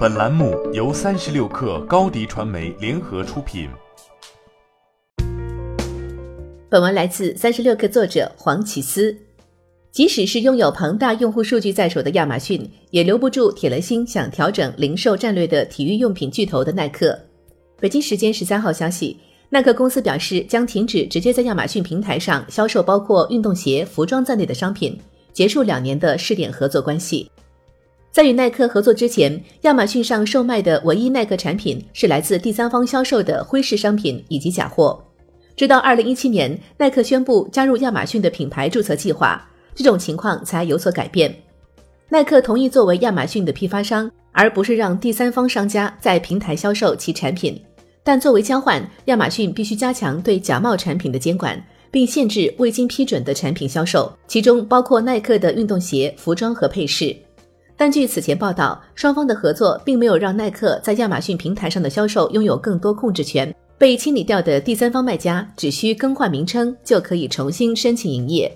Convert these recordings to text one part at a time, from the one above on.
本栏目由三十六氪高低传媒联合出品。本文来自三十六氪作者黄启思。即使是拥有庞大用户数据在手的亚马逊，也留不住铁了心想调整零售战略的体育用品巨头的耐克。北京时间十三号消息，耐克公司表示将停止直接在亚马逊平台上销售包括运动鞋、服装在内的商品，结束两年的试点合作关系。在与耐克合作之前，亚马逊上售卖的唯一耐克产品是来自第三方销售的灰式商品以及假货。直到二零一七年，耐克宣布加入亚马逊的品牌注册计划，这种情况才有所改变。耐克同意作为亚马逊的批发商，而不是让第三方商家在平台销售其产品。但作为交换，亚马逊必须加强对假冒产品的监管，并限制未经批准的产品销售，其中包括耐克的运动鞋、服装和配饰。但据此前报道，双方的合作并没有让耐克在亚马逊平台上的销售拥有更多控制权。被清理掉的第三方卖家只需更换名称就可以重新申请营业。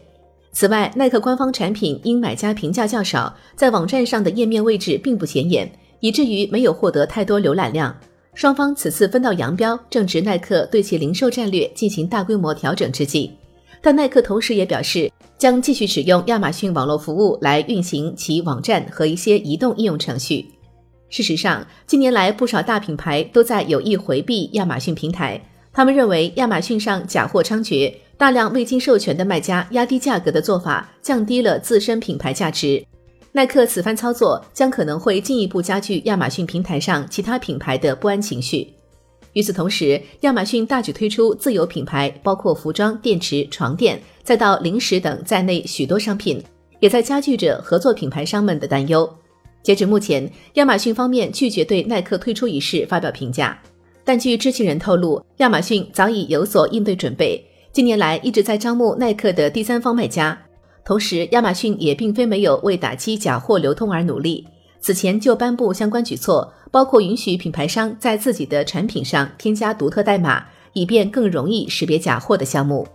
此外，耐克官方产品因买家评价较少，在网站上的页面位置并不显眼，以至于没有获得太多浏览量。双方此次分道扬镳，正值耐克对其零售战略进行大规模调整之际。但耐克同时也表示，将继续使用亚马逊网络服务来运行其网站和一些移动应用程序。事实上，近年来不少大品牌都在有意回避亚马逊平台，他们认为亚马逊上假货猖獗，大量未经授权的卖家压低价格的做法降低了自身品牌价值。耐克此番操作将可能会进一步加剧亚马逊平台上其他品牌的不安情绪。与此同时，亚马逊大举推出自有品牌，包括服装、电池、床垫，再到零食等在内许多商品，也在加剧着合作品牌商们的担忧。截至目前，亚马逊方面拒绝对耐克退出一事发表评价，但据知情人透露，亚马逊早已有所应对准备，近年来一直在招募耐克的第三方卖家。同时，亚马逊也并非没有为打击假货流通而努力。此前就颁布相关举措，包括允许品牌商在自己的产品上添加独特代码，以便更容易识别假货的项目。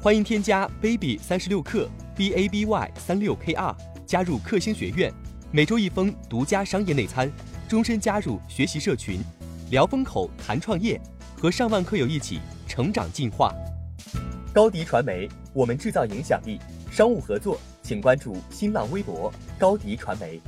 欢迎添加 baby 三十六克 b a b y 三六 k r 加入克星学院，每周一封独家商业内参，终身加入学习社群，聊风口谈创业，和上万课友一起成长进化。高迪传媒。我们制造影响力，商务合作请关注新浪微博高迪传媒。